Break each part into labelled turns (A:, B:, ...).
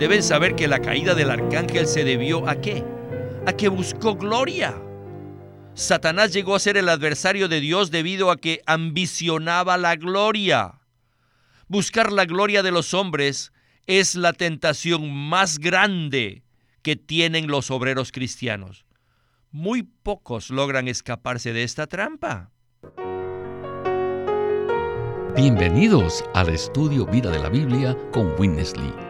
A: deben saber que la caída del arcángel se debió a qué? A que buscó gloria. Satanás llegó a ser el adversario de Dios debido a que ambicionaba la gloria. Buscar la gloria de los hombres es la tentación más grande que tienen los obreros cristianos. Muy pocos logran escaparse de esta trampa.
B: Bienvenidos al estudio Vida de la Biblia con Witness Lee.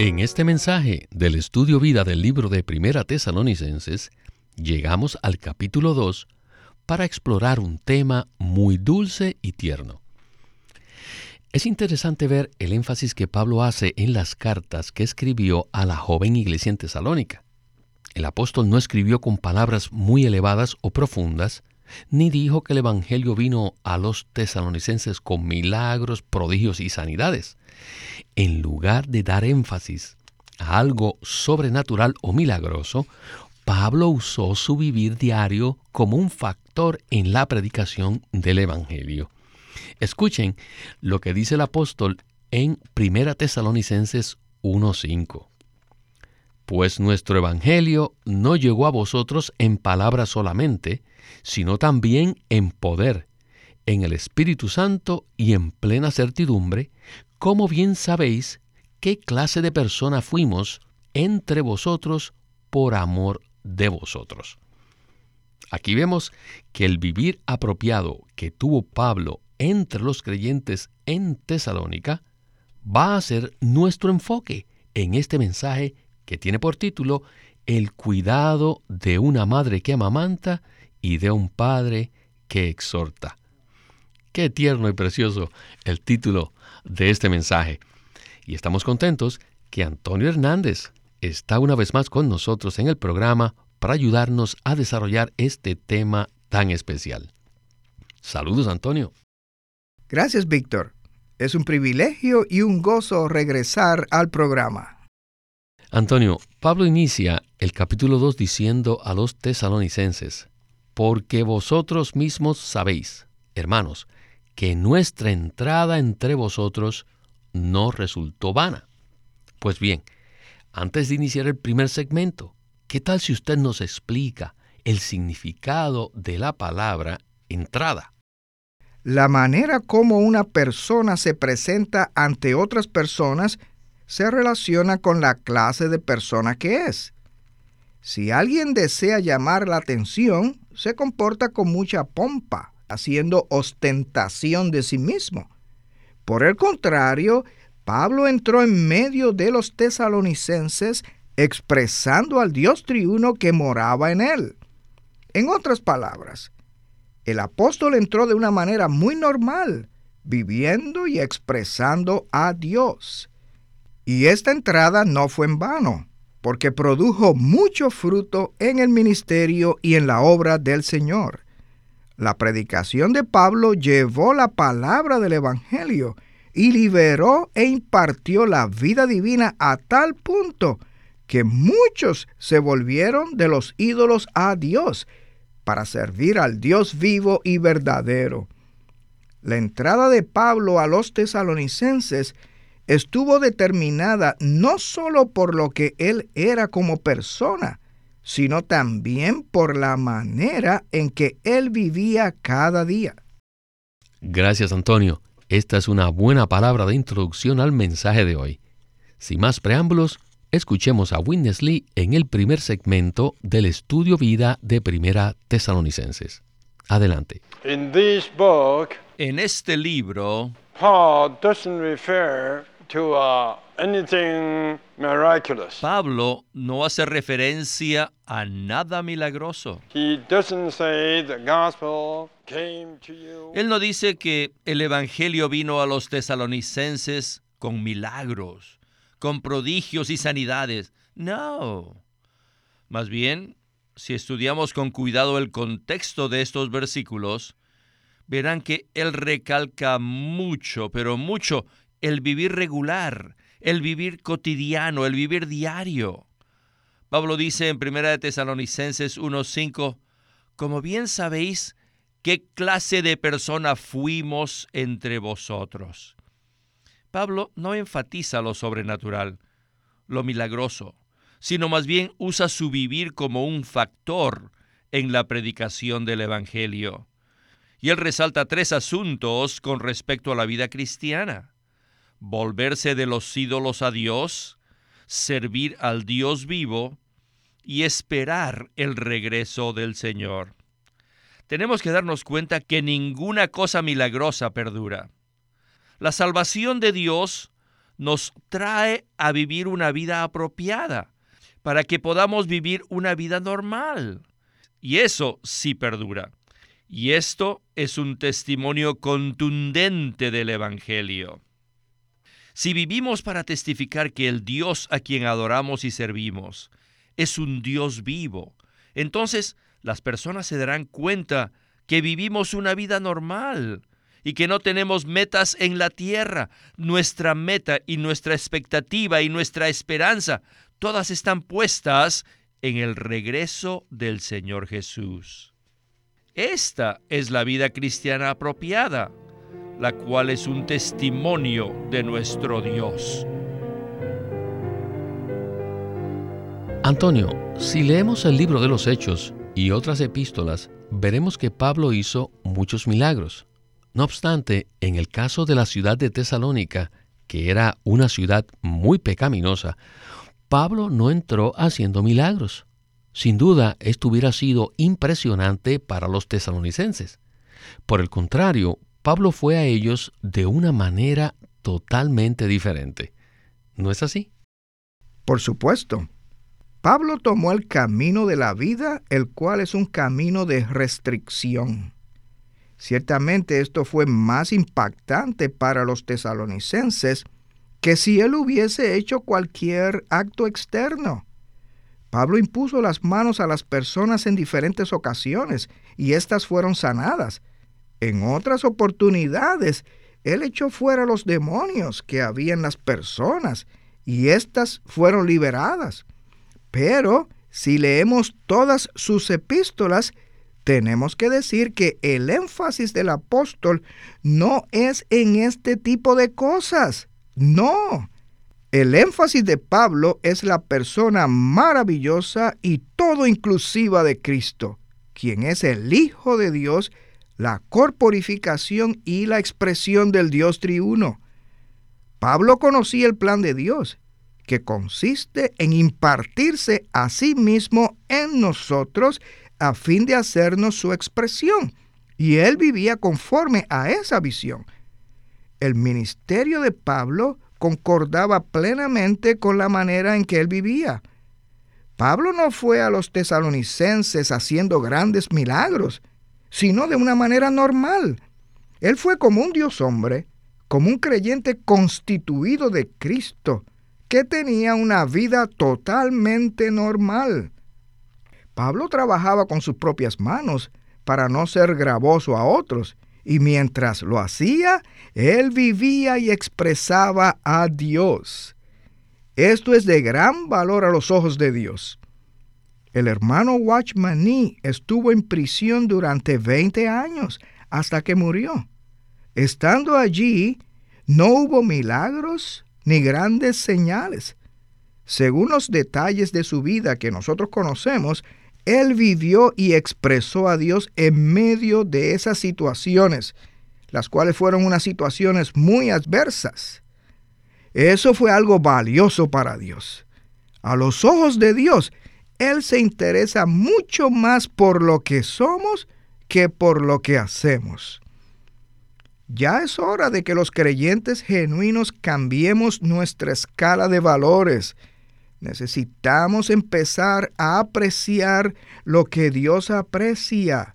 B: En este mensaje del Estudio Vida del libro de Primera Tesalonicenses, llegamos al capítulo 2 para explorar un tema muy dulce y tierno. Es interesante ver el énfasis que Pablo hace en las cartas que escribió a la joven iglesia en Tesalónica. El apóstol no escribió con palabras muy elevadas o profundas, ni dijo que el Evangelio vino a los tesalonicenses con milagros, prodigios y sanidades. En lugar de dar énfasis a algo sobrenatural o milagroso, Pablo usó su vivir diario como un factor en la predicación del Evangelio. Escuchen lo que dice el apóstol en 1 Tesalonicenses 1.5. Pues nuestro Evangelio no llegó a vosotros en palabras solamente, sino también en poder, en el Espíritu Santo y en plena certidumbre, como bien sabéis qué clase de persona fuimos entre vosotros por amor de vosotros. Aquí vemos que el vivir apropiado que tuvo Pablo entre los creyentes en Tesalónica va a ser nuestro enfoque en este mensaje que tiene por título El cuidado de una madre que amamanta y de un padre que exhorta. Qué tierno y precioso el título de este mensaje. Y estamos contentos que Antonio Hernández está una vez más con nosotros en el programa para ayudarnos a desarrollar este tema tan especial. Saludos, Antonio.
C: Gracias, Víctor. Es un privilegio y un gozo regresar al programa.
B: Antonio, Pablo inicia el capítulo 2 diciendo a los tesalonicenses, porque vosotros mismos sabéis, hermanos, que nuestra entrada entre vosotros no resultó vana. Pues bien, antes de iniciar el primer segmento, ¿qué tal si usted nos explica el significado de la palabra entrada?
C: La manera como una persona se presenta ante otras personas se relaciona con la clase de persona que es. Si alguien desea llamar la atención, se comporta con mucha pompa, haciendo ostentación de sí mismo. Por el contrario, Pablo entró en medio de los tesalonicenses expresando al Dios triuno que moraba en él. En otras palabras, el apóstol entró de una manera muy normal, viviendo y expresando a Dios. Y esta entrada no fue en vano, porque produjo mucho fruto en el ministerio y en la obra del Señor. La predicación de Pablo llevó la palabra del Evangelio y liberó e impartió la vida divina a tal punto que muchos se volvieron de los ídolos a Dios para servir al Dios vivo y verdadero. La entrada de Pablo a los tesalonicenses estuvo determinada no sólo por lo que él era como persona, sino también por la manera en que él vivía cada día.
B: Gracias, Antonio. Esta es una buena palabra de introducción al mensaje de hoy. Sin más preámbulos, escuchemos a Witness Lee en el primer segmento del estudio vida de Primera Tesalonicenses. Adelante.
A: en este libro,
D: Paul doesn't refer to uh,
A: Pablo no hace referencia a nada milagroso. Él no dice que el Evangelio vino a los tesalonicenses con milagros, con prodigios y sanidades. No. Más bien, si estudiamos con cuidado el contexto de estos versículos, verán que él recalca mucho, pero mucho, el vivir regular, el vivir cotidiano, el vivir diario. Pablo dice en 1 de Tesalonicenses 1:5, como bien sabéis, qué clase de persona fuimos entre vosotros. Pablo no enfatiza lo sobrenatural, lo milagroso, sino más bien usa su vivir como un factor en la predicación del Evangelio. Y él resalta tres asuntos con respecto a la vida cristiana. Volverse de los ídolos a Dios, servir al Dios vivo y esperar el regreso del Señor. Tenemos que darnos cuenta que ninguna cosa milagrosa perdura. La salvación de Dios nos trae a vivir una vida apropiada, para que podamos vivir una vida normal. Y eso sí perdura. Y esto es un testimonio contundente del Evangelio. Si vivimos para testificar que el Dios a quien adoramos y servimos es un Dios vivo, entonces las personas se darán cuenta que vivimos una vida normal y que no tenemos metas en la tierra. Nuestra meta y nuestra expectativa y nuestra esperanza todas están puestas en el regreso del Señor Jesús. Esta es la vida cristiana apropiada, la cual es un testimonio de nuestro Dios.
B: Antonio, si leemos el libro de los Hechos y otras epístolas, veremos que Pablo hizo muchos milagros. No obstante, en el caso de la ciudad de Tesalónica, que era una ciudad muy pecaminosa, Pablo no entró haciendo milagros. Sin duda, esto hubiera sido impresionante para los tesalonicenses. Por el contrario, Pablo fue a ellos de una manera totalmente diferente. ¿No es así?
C: Por supuesto. Pablo tomó el camino de la vida, el cual es un camino de restricción. Ciertamente esto fue más impactante para los tesalonicenses que si él hubiese hecho cualquier acto externo. Pablo impuso las manos a las personas en diferentes ocasiones y éstas fueron sanadas. En otras oportunidades, él echó fuera los demonios que había en las personas y éstas fueron liberadas. Pero si leemos todas sus epístolas, tenemos que decir que el énfasis del apóstol no es en este tipo de cosas. No. El énfasis de Pablo es la persona maravillosa y todo inclusiva de Cristo, quien es el Hijo de Dios, la corporificación y la expresión del Dios triuno. Pablo conocía el plan de Dios, que consiste en impartirse a sí mismo en nosotros a fin de hacernos su expresión, y él vivía conforme a esa visión el ministerio de Pablo concordaba plenamente con la manera en que él vivía. Pablo no fue a los tesalonicenses haciendo grandes milagros, sino de una manera normal. Él fue como un Dios hombre, como un creyente constituido de Cristo, que tenía una vida totalmente normal. Pablo trabajaba con sus propias manos para no ser gravoso a otros y mientras lo hacía, él vivía y expresaba a Dios. Esto es de gran valor a los ojos de Dios. El hermano Watchman estuvo en prisión durante 20 años hasta que murió. Estando allí, no hubo milagros ni grandes señales. Según los detalles de su vida que nosotros conocemos, él vivió y expresó a Dios en medio de esas situaciones, las cuales fueron unas situaciones muy adversas. Eso fue algo valioso para Dios. A los ojos de Dios, Él se interesa mucho más por lo que somos que por lo que hacemos. Ya es hora de que los creyentes genuinos cambiemos nuestra escala de valores Necesitamos empezar a apreciar lo que Dios aprecia.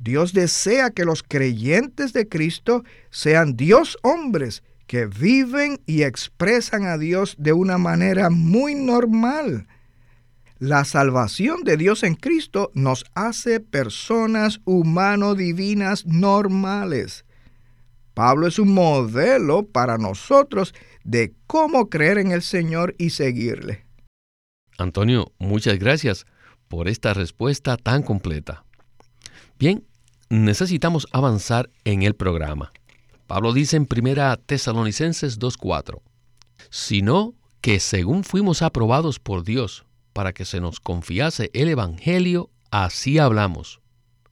C: Dios desea que los creyentes de Cristo sean Dios hombres que viven y expresan a Dios de una manera muy normal. La salvación de Dios en Cristo nos hace personas humano-divinas normales. Pablo es un modelo para nosotros de cómo creer en el Señor y seguirle.
B: Antonio, muchas gracias por esta respuesta tan completa. Bien, necesitamos avanzar en el programa. Pablo dice en 1 Tesalonicenses 2.4, sino que según fuimos aprobados por Dios para que se nos confiase el Evangelio, así hablamos,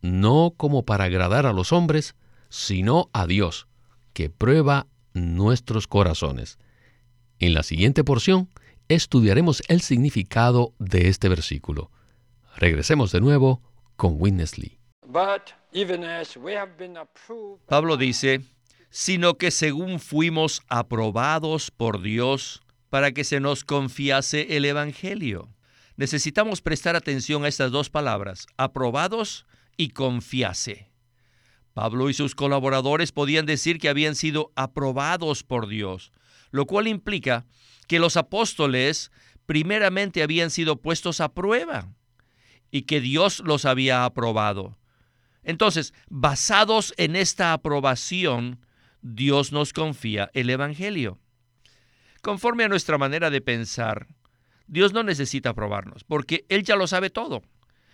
B: no como para agradar a los hombres, sino a Dios, que prueba nuestros corazones. En la siguiente porción estudiaremos el significado de este versículo. Regresemos de nuevo con Witness Lee.
A: Pablo dice, sino que según fuimos aprobados por Dios para que se nos confiase el Evangelio. Necesitamos prestar atención a estas dos palabras, aprobados y confiase. Pablo y sus colaboradores podían decir que habían sido aprobados por Dios, lo cual implica que los apóstoles primeramente habían sido puestos a prueba y que Dios los había aprobado. Entonces, basados en esta aprobación, Dios nos confía el Evangelio. Conforme a nuestra manera de pensar, Dios no necesita aprobarnos, porque Él ya lo sabe todo.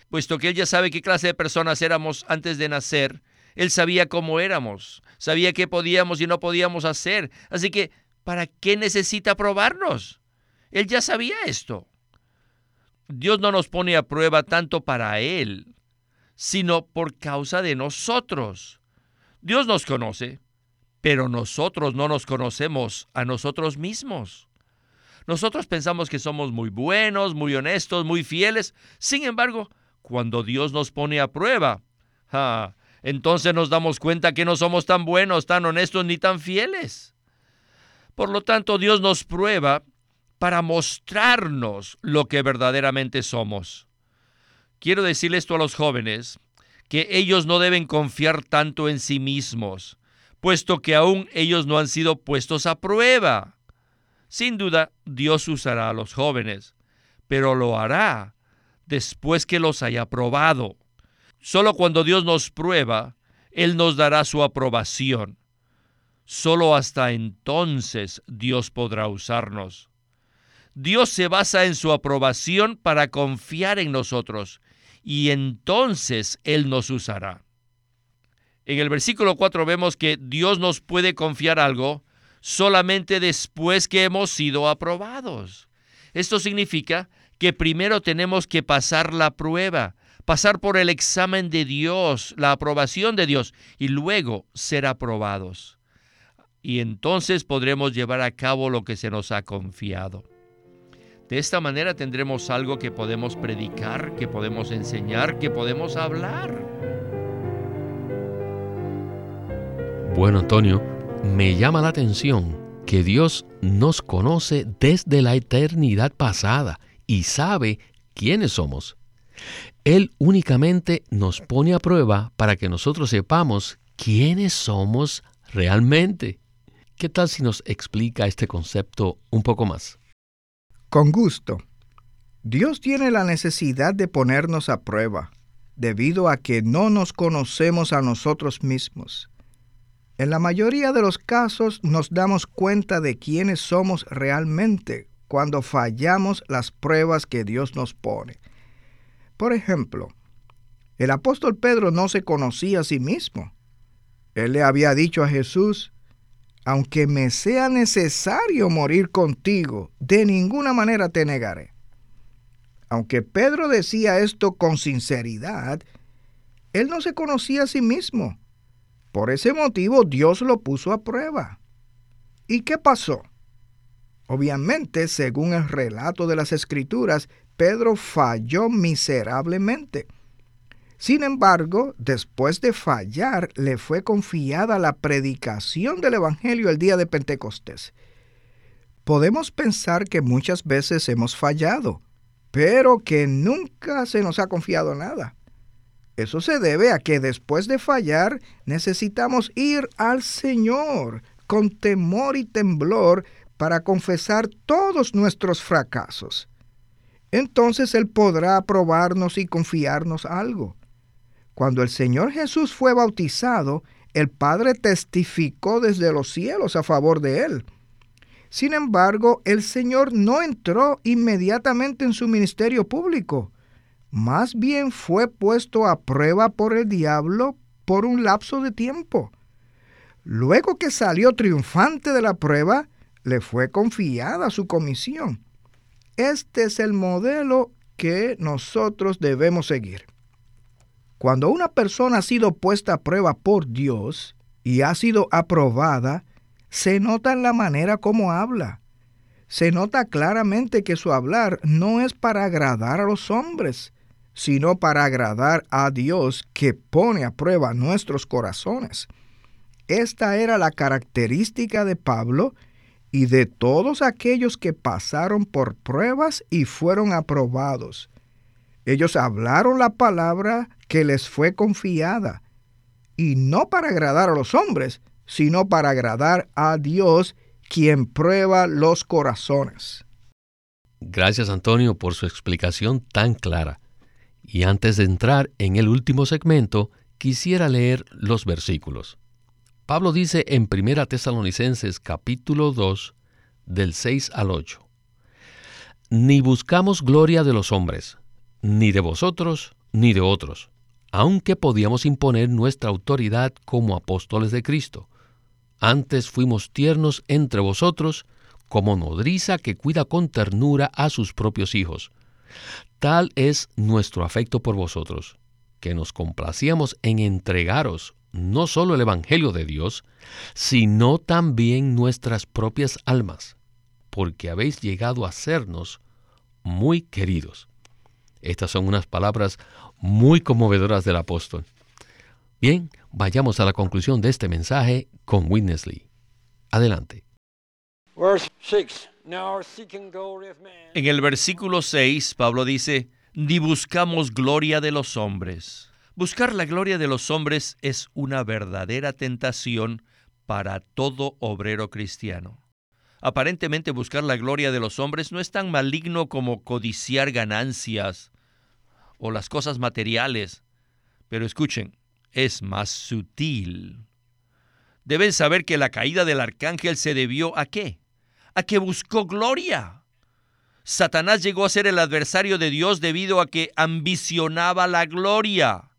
A: Puesto que Él ya sabe qué clase de personas éramos antes de nacer, Él sabía cómo éramos, sabía qué podíamos y no podíamos hacer. Así que, ¿para qué necesita aprobarnos? Él ya sabía esto. Dios no nos pone a prueba tanto para Él, sino por causa de nosotros. Dios nos conoce, pero nosotros no nos conocemos a nosotros mismos. Nosotros pensamos que somos muy buenos, muy honestos, muy fieles. Sin embargo, cuando Dios nos pone a prueba, entonces nos damos cuenta que no somos tan buenos, tan honestos ni tan fieles. Por lo tanto, Dios nos prueba para mostrarnos lo que verdaderamente somos. Quiero decirle esto a los jóvenes, que ellos no deben confiar tanto en sí mismos, puesto que aún ellos no han sido puestos a prueba. Sin duda, Dios usará a los jóvenes, pero lo hará después que los haya probado. Solo cuando Dios nos prueba, Él nos dará su aprobación. Solo hasta entonces Dios podrá usarnos. Dios se basa en su aprobación para confiar en nosotros y entonces Él nos usará. En el versículo 4 vemos que Dios nos puede confiar algo solamente después que hemos sido aprobados. Esto significa que primero tenemos que pasar la prueba, pasar por el examen de Dios, la aprobación de Dios, y luego ser aprobados. Y entonces podremos llevar a cabo lo que se nos ha confiado. De esta manera tendremos algo que podemos predicar, que podemos enseñar, que podemos hablar.
B: Bueno, Antonio, me llama la atención que Dios nos conoce desde la eternidad pasada y sabe quiénes somos. Él únicamente nos pone a prueba para que nosotros sepamos quiénes somos realmente. ¿Qué tal si nos explica este concepto un poco más?
C: Con gusto. Dios tiene la necesidad de ponernos a prueba, debido a que no nos conocemos a nosotros mismos. En la mayoría de los casos nos damos cuenta de quiénes somos realmente cuando fallamos las pruebas que Dios nos pone. Por ejemplo, el apóstol Pedro no se conocía a sí mismo. Él le había dicho a Jesús, aunque me sea necesario morir contigo, de ninguna manera te negaré. Aunque Pedro decía esto con sinceridad, él no se conocía a sí mismo. Por ese motivo Dios lo puso a prueba. ¿Y qué pasó? Obviamente, según el relato de las Escrituras, Pedro falló miserablemente. Sin embargo, después de fallar, le fue confiada la predicación del Evangelio el día de Pentecostés. Podemos pensar que muchas veces hemos fallado, pero que nunca se nos ha confiado nada. Eso se debe a que después de fallar necesitamos ir al Señor con temor y temblor para confesar todos nuestros fracasos. entonces Él podrá aprobarnos y confiarnos algo. Cuando el Señor Jesús fue bautizado, el Padre testificó desde los cielos a favor de Él. Sin embargo, el Señor no entró inmediatamente en su ministerio público. Más bien fue puesto a prueba por el diablo por un lapso de tiempo. Luego que salió triunfante de la prueba, le fue confiada su comisión. Este es el modelo que nosotros debemos seguir. Cuando una persona ha sido puesta a prueba por Dios y ha sido aprobada, se nota en la manera como habla. Se nota claramente que su hablar no es para agradar a los hombres, sino para agradar a Dios que pone a prueba nuestros corazones. Esta era la característica de Pablo y de todos aquellos que pasaron por pruebas y fueron aprobados. Ellos hablaron la palabra que les fue confiada, y no para agradar a los hombres, sino para agradar a Dios, quien prueba los corazones.
B: Gracias Antonio por su explicación tan clara. Y antes de entrar en el último segmento, quisiera leer los versículos. Pablo dice en 1 Tesalonicenses capítulo 2 del 6 al 8, Ni buscamos gloria de los hombres, ni de vosotros, ni de otros, aunque podíamos imponer nuestra autoridad como apóstoles de Cristo. Antes fuimos tiernos entre vosotros, como nodriza que cuida con ternura a sus propios hijos. Tal es nuestro afecto por vosotros, que nos complacíamos en entregaros no solo el Evangelio de Dios, sino también nuestras propias almas, porque habéis llegado a sernos muy queridos. Estas son unas palabras muy conmovedoras del apóstol. Bien, vayamos a la conclusión de este mensaje con Witness Lee. Adelante.
A: En el versículo 6, Pablo dice, ni buscamos gloria de los hombres Buscar la gloria de los hombres es una verdadera tentación para todo obrero cristiano. Aparentemente buscar la gloria de los hombres no es tan maligno como codiciar ganancias o las cosas materiales, pero escuchen, es más sutil. Deben saber que la caída del arcángel se debió a qué? A que buscó gloria. Satanás llegó a ser el adversario de Dios debido a que ambicionaba la gloria.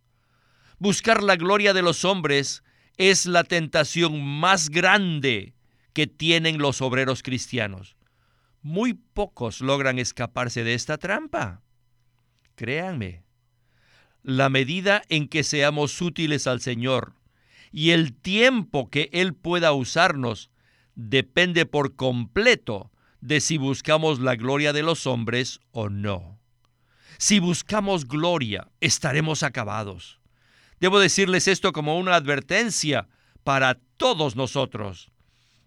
A: Buscar la gloria de los hombres es la tentación más grande que tienen los obreros cristianos. Muy pocos logran escaparse de esta trampa. Créanme, la medida en que seamos útiles al Señor y el tiempo que Él pueda usarnos depende por completo de si buscamos la gloria de los hombres o no. Si buscamos gloria, estaremos acabados. Debo decirles esto como una advertencia para todos nosotros.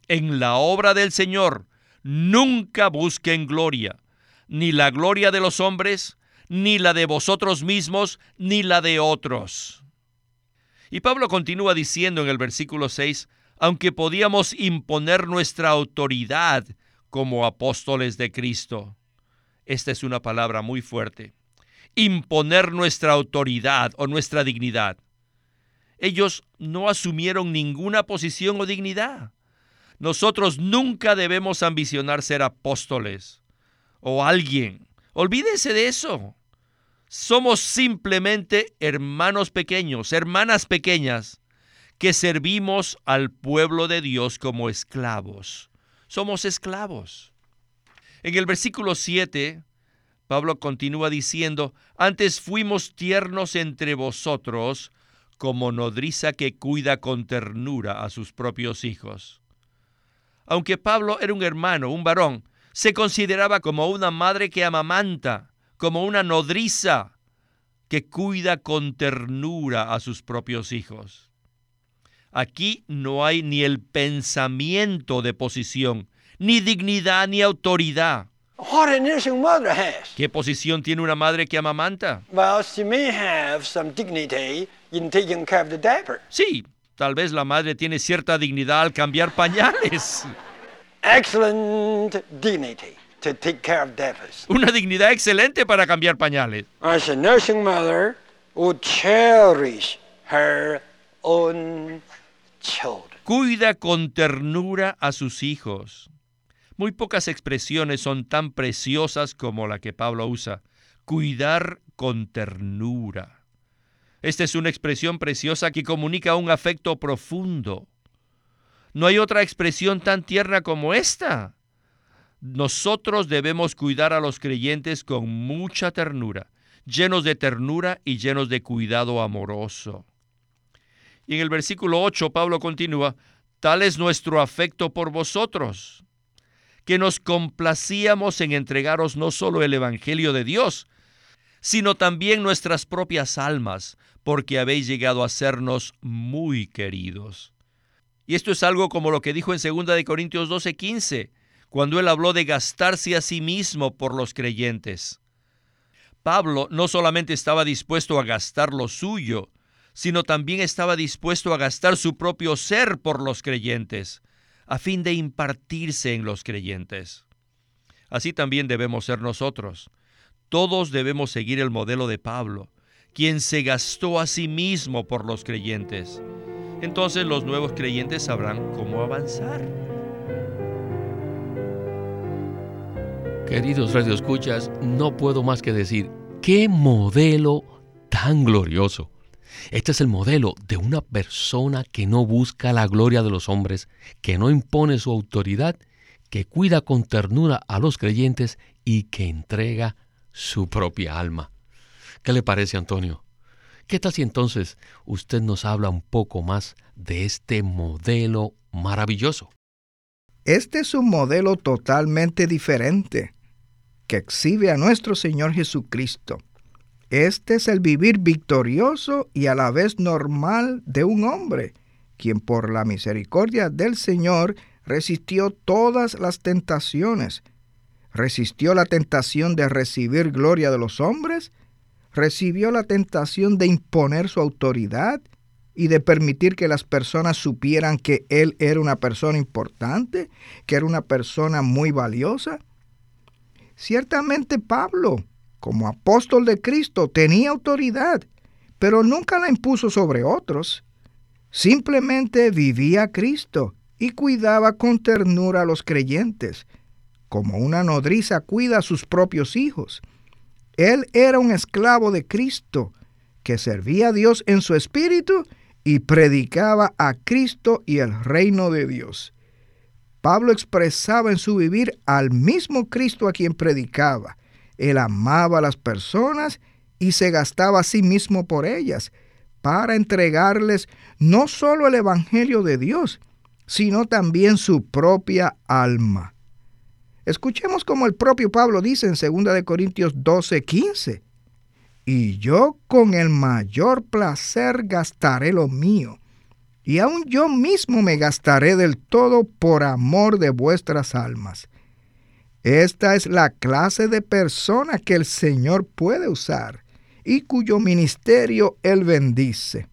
A: En la obra del Señor, nunca busquen gloria, ni la gloria de los hombres, ni la de vosotros mismos, ni la de otros. Y Pablo continúa diciendo en el versículo 6, aunque podíamos imponer nuestra autoridad como apóstoles de Cristo. Esta es una palabra muy fuerte. Imponer nuestra autoridad o nuestra dignidad. Ellos no asumieron ninguna posición o dignidad. Nosotros nunca debemos ambicionar ser apóstoles o alguien. Olvídense de eso. Somos simplemente hermanos pequeños, hermanas pequeñas, que servimos al pueblo de Dios como esclavos. Somos esclavos. En el versículo 7, Pablo continúa diciendo, antes fuimos tiernos entre vosotros, como nodriza que cuida con ternura a sus propios hijos. Aunque Pablo era un hermano, un varón, se consideraba como una madre que amamanta, como una nodriza que cuida con ternura a sus propios hijos. Aquí no hay ni el pensamiento de posición, ni dignidad, ni autoridad. ¿Qué posición tiene una madre que amamanta? Sí, tal vez la madre tiene cierta dignidad al cambiar pañales.
D: Excellent dignity. to take care of diapers.
A: Una dignidad excelente para cambiar pañales.
D: As a nursing mother would cherish her own.
A: Cuida con ternura a sus hijos. Muy pocas expresiones son tan preciosas como la que Pablo usa. Cuidar con ternura. Esta es una expresión preciosa que comunica un afecto profundo. No hay otra expresión tan tierna como esta. Nosotros debemos cuidar a los creyentes con mucha ternura, llenos de ternura y llenos de cuidado amoroso. Y en el versículo 8 Pablo continúa, tal es nuestro afecto por vosotros, que nos complacíamos en entregaros no solo el Evangelio de Dios, sino también nuestras propias almas, porque habéis llegado a sernos muy queridos. Y esto es algo como lo que dijo en 2 de Corintios 12:15, cuando él habló de gastarse a sí mismo por los creyentes. Pablo no solamente estaba dispuesto a gastar lo suyo, sino también estaba dispuesto a gastar su propio ser por los creyentes, a fin de impartirse en los creyentes. Así también debemos ser nosotros. Todos debemos seguir el modelo de Pablo, quien se gastó a sí mismo por los creyentes. Entonces los nuevos creyentes sabrán cómo avanzar.
B: Queridos radioescuchas, no puedo más que decir, qué modelo tan glorioso. Este es el modelo de una persona que no busca la gloria de los hombres, que no impone su autoridad, que cuida con ternura a los creyentes y que entrega su propia alma. ¿Qué le parece, Antonio? ¿Qué tal si entonces usted nos habla un poco más de este modelo maravilloso?
C: Este es un modelo totalmente diferente que exhibe a nuestro Señor Jesucristo. Este es el vivir victorioso y a la vez normal de un hombre, quien por la misericordia del Señor resistió todas las tentaciones. Resistió la tentación de recibir gloria de los hombres, recibió la tentación de imponer su autoridad y de permitir que las personas supieran que él era una persona importante, que era una persona muy valiosa. Ciertamente Pablo, como apóstol de Cristo, tenía autoridad, pero nunca la impuso sobre otros. Simplemente vivía a Cristo y cuidaba con ternura a los creyentes, como una nodriza cuida a sus propios hijos. Él era un esclavo de Cristo, que servía a Dios en su espíritu y predicaba a Cristo y el reino de Dios. Pablo expresaba en su vivir al mismo Cristo a quien predicaba. Él amaba a las personas y se gastaba a sí mismo por ellas, para entregarles no solo el Evangelio de Dios, sino también su propia alma. Escuchemos como el propio Pablo dice en 2 Corintios 12, 15. Y yo con el mayor placer gastaré lo mío, y aun yo mismo me gastaré del todo por amor de vuestras almas. Esta es la clase de persona que el Señor puede usar y cuyo ministerio Él bendice.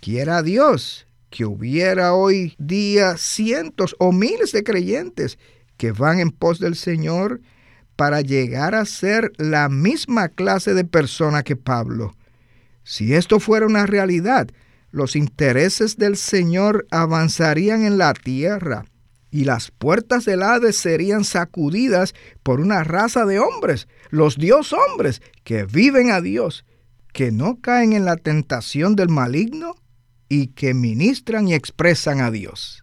C: Quiera Dios que hubiera hoy día cientos o miles de creyentes que van en pos del Señor para llegar a ser la misma clase de persona que Pablo. Si esto fuera una realidad, los intereses del Señor avanzarían en la tierra y las puertas del Hades serían sacudidas por una raza de hombres, los Dios hombres, que viven a Dios, que no caen en la tentación del maligno y que ministran y expresan a Dios.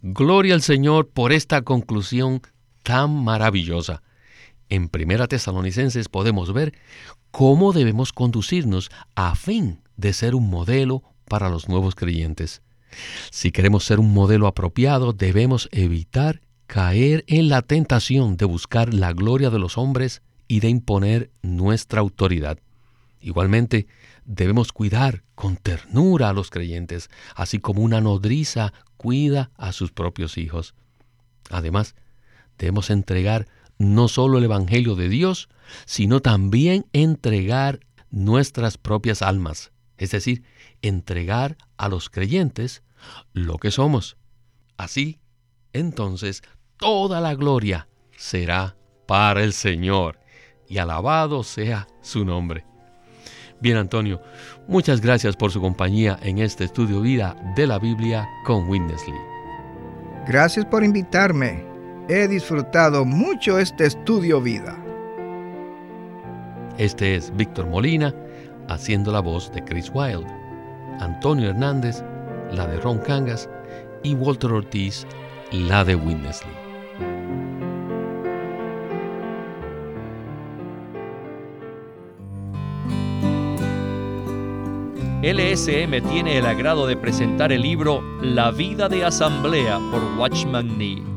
B: Gloria al Señor por esta conclusión tan maravillosa. En Primera Tesalonicenses podemos ver cómo debemos conducirnos a fin de ser un modelo para los nuevos creyentes. Si queremos ser un modelo apropiado, debemos evitar caer en la tentación de buscar la gloria de los hombres y de imponer nuestra autoridad. Igualmente, debemos cuidar con ternura a los creyentes, así como una nodriza cuida a sus propios hijos. Además, debemos entregar no solo el Evangelio de Dios, sino también entregar nuestras propias almas, es decir, entregar a los creyentes lo que somos. Así, entonces, toda la gloria será para el Señor y alabado sea su nombre. Bien, Antonio, muchas gracias por su compañía en este estudio vida de la Biblia con Winnesley.
C: Gracias por invitarme. He disfrutado mucho este estudio vida.
B: Este es Víctor Molina haciendo la voz de Chris Wilde, Antonio Hernández, la de Ron Cangas y Walter Ortiz, la de Winnesley.
A: LSM tiene el agrado de presentar el libro La vida de asamblea por Watchman Nee.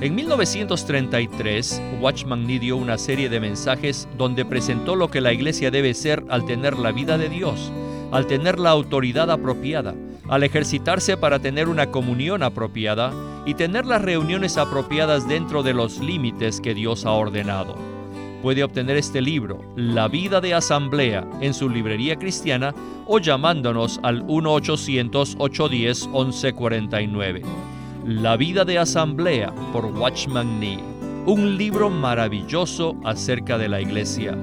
A: En 1933, Watchman Nee dio una serie de mensajes donde presentó lo que la iglesia debe ser al tener la vida de Dios, al tener la autoridad apropiada, al ejercitarse para tener una comunión apropiada y tener las reuniones apropiadas dentro de los límites que Dios ha ordenado puede obtener este libro, La vida de asamblea, en su librería cristiana o llamándonos al 1-800-810-1149. La vida de asamblea por Watchman Nee, un libro maravilloso acerca de la iglesia.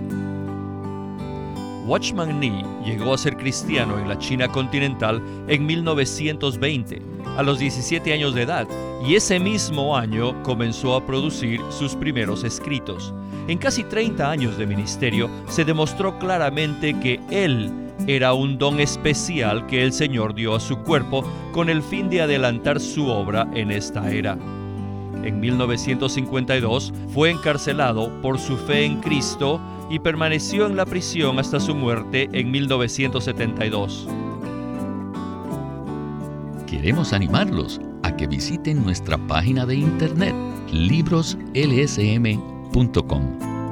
A: Watchman Nee llegó a ser cristiano en la China continental en 1920, a los 17 años de edad, y ese mismo año comenzó a producir sus primeros escritos. En casi 30 años de ministerio se demostró claramente que él era un don especial que el Señor dio a su cuerpo con el fin de adelantar su obra en esta era. En 1952 fue encarcelado por su fe en Cristo y permaneció en la prisión hasta su muerte en 1972.
B: Queremos animarlos a que visiten nuestra página de internet libroslsm.com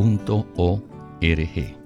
B: www.ecc.org.